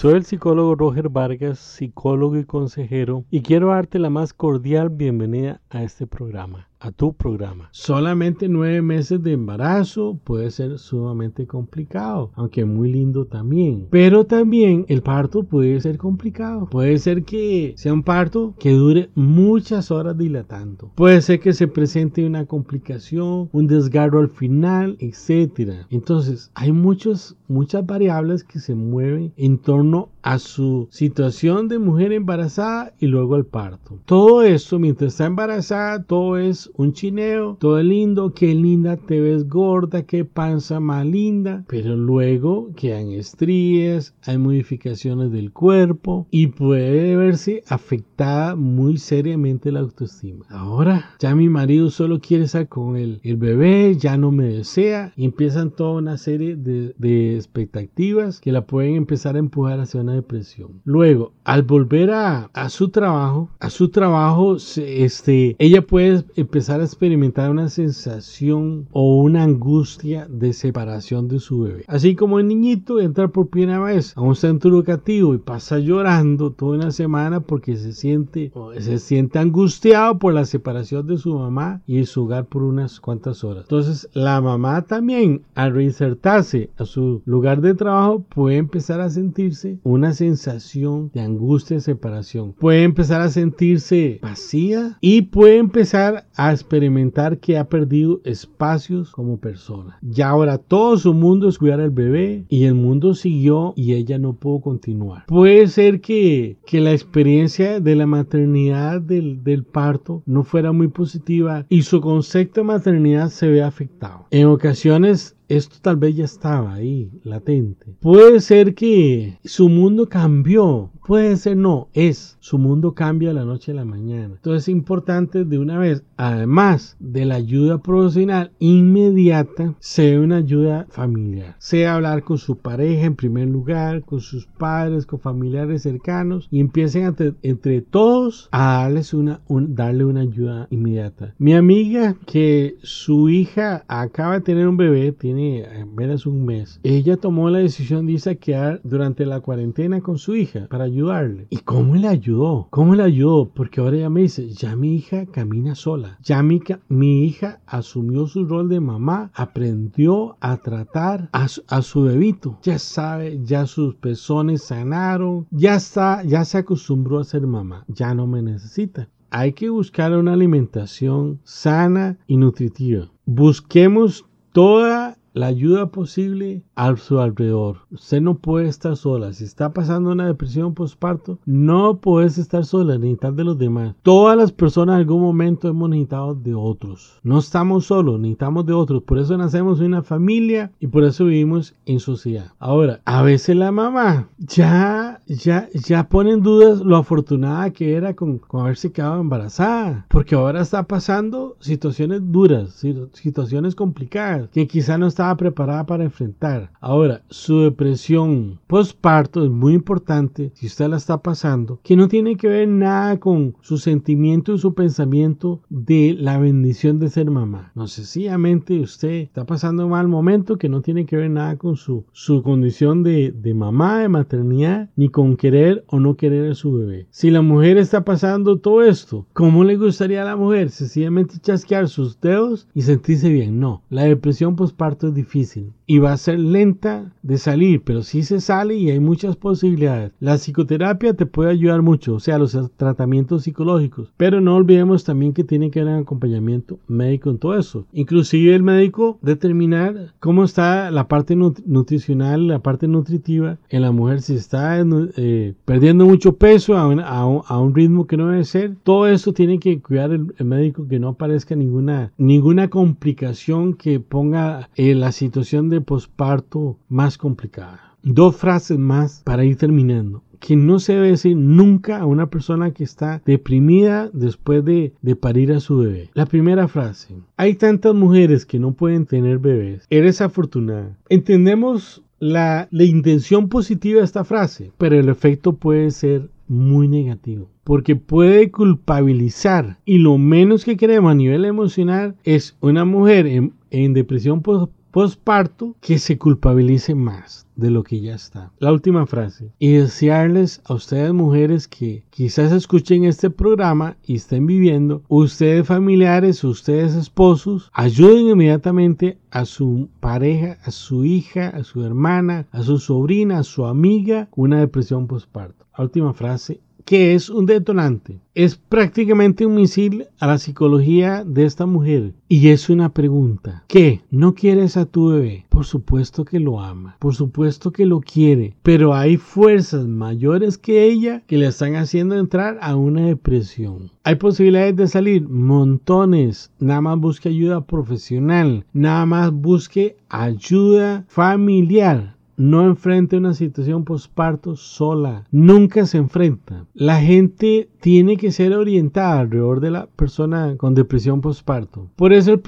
Soy el psicólogo Roger Vargas, psicólogo y consejero, y quiero darte la más cordial bienvenida a este programa a tu programa. Solamente nueve meses de embarazo puede ser sumamente complicado, aunque muy lindo también. Pero también el parto puede ser complicado. Puede ser que sea un parto que dure muchas horas dilatando. Puede ser que se presente una complicación, un desgarro al final, etc. Entonces, hay muchos, muchas variables que se mueven en torno a su situación de mujer embarazada y luego el parto. Todo esto, mientras está embarazada, todo es un chineo, todo lindo, qué linda te ves gorda, qué panza más linda, pero luego quedan estrías, hay modificaciones del cuerpo y puede verse afectada muy seriamente la autoestima. Ahora, ya mi marido solo quiere estar con el, el bebé, ya no me desea y empiezan toda una serie de, expectativas que la pueden empezar a empujar hacia una depresión. Luego, al volver a, a su trabajo, a su trabajo, este, ella puede empezar a experimentar una sensación o una angustia de separación de su bebé. Así como el niñito entra por primera vez a un centro educativo y pasa llorando toda una semana porque se siente, se siente angustiado por la separación de su mamá y su hogar por unas cuantas horas. Entonces la mamá también al reinsertarse a su lugar de trabajo puede empezar a sentirse una sensación de angustia de separación. Puede empezar a sentirse vacía y puede empezar a experimentar que ha perdido espacios como persona. Ya ahora todo su mundo es cuidar al bebé y el mundo siguió y ella no pudo continuar. Puede ser que, que la experiencia de la maternidad del, del parto no fuera muy positiva y su concepto de maternidad se ve afectado. En ocasiones esto tal vez ya estaba ahí, latente. Puede ser que su mundo cambió. Puede ser no, es. Su mundo cambia de la noche a la mañana. Entonces es importante de una vez, además de la ayuda profesional inmediata, sea una ayuda familiar. Sea hablar con su pareja en primer lugar, con sus padres, con familiares cercanos y empiecen entre, todos a darles una, darle una ayuda inmediata. Mi amiga que su hija acaba de tener un bebé, tiene apenas un mes, ella tomó la decisión de irse quedar durante la cuarentena con su hija para ¿Y cómo le ayudó? ¿Cómo le ayudó? Porque ahora ella me dice, ya mi hija camina sola, ya mi, hija asumió su rol de mamá, aprendió a tratar a a su bebito, ya sabe, ya sus pezones sanaron, ya está, ya se acostumbró a ser mamá, ya no me necesita hay que buscar una alimentación sana y nutritiva. Busquemos toda la ayuda posible a su alrededor. Usted no puede estar sola. Si está pasando una depresión postparto, no puedes estar sola, necesitas de los demás. Todas las personas en algún momento hemos necesitado de otros. No estamos solos, necesitamos de otros. Por eso nacemos en una familia y por eso vivimos en sociedad. Ahora, a veces la mamá ya, ya, ya pone en dudas lo afortunada que era con, con haberse quedado embarazada. Porque ahora está pasando situaciones duras, situaciones complicadas que quizá no está estaba preparada para enfrentar. Ahora, su depresión postparto es muy importante si usted la está pasando, que no tiene que ver nada con su sentimiento y su pensamiento de la bendición de ser mamá. No sencillamente usted está pasando un mal momento que no tiene que ver nada con su, su condición de, de mamá, de maternidad, ni con querer o no querer a su bebé. Si la mujer está pasando todo esto, ¿cómo le gustaría a la mujer? Sencillamente chasquear sus dedos y sentirse bien. No, la depresión postparto difícil y va a ser lenta de salir, pero sí se sale y hay muchas posibilidades. La psicoterapia te puede ayudar mucho, o sea, los tratamientos psicológicos, pero no olvidemos también que tiene que haber un acompañamiento médico en todo eso. Inclusive el médico determinar cómo está la parte nutricional, la parte nutritiva en la mujer, si está eh, perdiendo mucho peso a un, a, un, ritmo que no debe ser. Todo eso tiene que cuidar el, médico que no aparezca ninguna, ninguna complicación que ponga el la situación de posparto más complicada. Dos frases más para ir terminando que no se debe decir nunca a una persona que está deprimida después de, de, parir a su bebé. La primera frase, hay tantas mujeres que no pueden tener bebés, eres afortunada. Entendemos la, la intención positiva de esta frase, pero el efecto puede ser muy negativo porque puede culpabilizar y lo menos que queremos a nivel emocional es una mujer en, en depresión posparto que se culpabilice más de lo que ya está. La última frase. Y desearles a ustedes mujeres que quizás escuchen este programa y estén viviendo, ustedes familiares, ustedes esposos, ayuden inmediatamente a su pareja, a su hija, a su hermana, a su sobrina, a su amiga, una depresión postparto. La última frase que es un detonante. Es prácticamente un misil a la psicología de esta mujer. Y es una pregunta. ¿Qué? ¿No quieres a tu bebé? Por supuesto que lo ama. Por supuesto que lo quiere. Pero hay fuerzas mayores que ella que le están haciendo entrar a una depresión. Hay posibilidades de salir. Montones. Nada más busque ayuda profesional. Nada más busque ayuda familiar no enfrente una situación posparto sola. Nunca se enfrenta. La gente tiene que ser orientada alrededor de la persona con depresión postparto. Por eso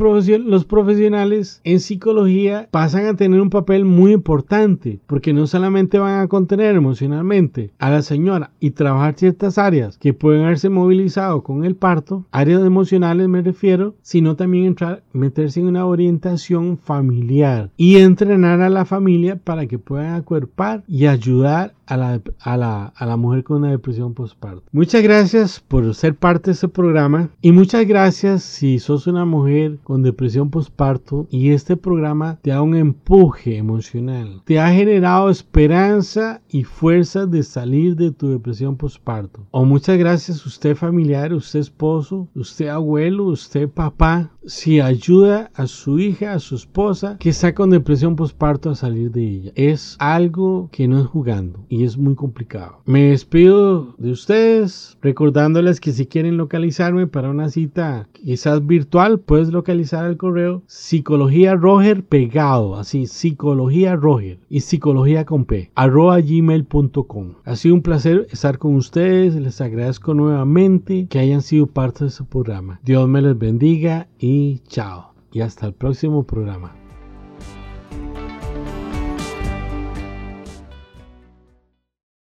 los profesionales en psicología pasan a tener un papel muy importante, porque no solamente van a contener emocionalmente a la señora y trabajar ciertas áreas que pueden haberse movilizado con el parto, áreas emocionales me refiero, sino también entrar, meterse en una orientación familiar y entrenar a la familia para que puedan acuerpar y ayudar a la, a la, a la mujer con una depresión postparto. Muchas gracias por ser parte de este programa y muchas gracias si sos una mujer con depresión postparto y este programa te da un empuje emocional, te ha generado esperanza y fuerza de salir de tu depresión postparto. O muchas gracias usted familiar, usted esposo, usted abuelo, usted papá, si ayuda a su hija, a su esposa que está con depresión postparto a salir de ella. Es algo que no es jugando es muy complicado. Me despido de ustedes recordándoles que si quieren localizarme para una cita quizás virtual, puedes localizar el correo psicología roger pegado, así psicología roger y psicología con p arroba gmail.com. Ha sido un placer estar con ustedes, les agradezco nuevamente que hayan sido parte de su programa. Dios me les bendiga y chao. Y hasta el próximo programa.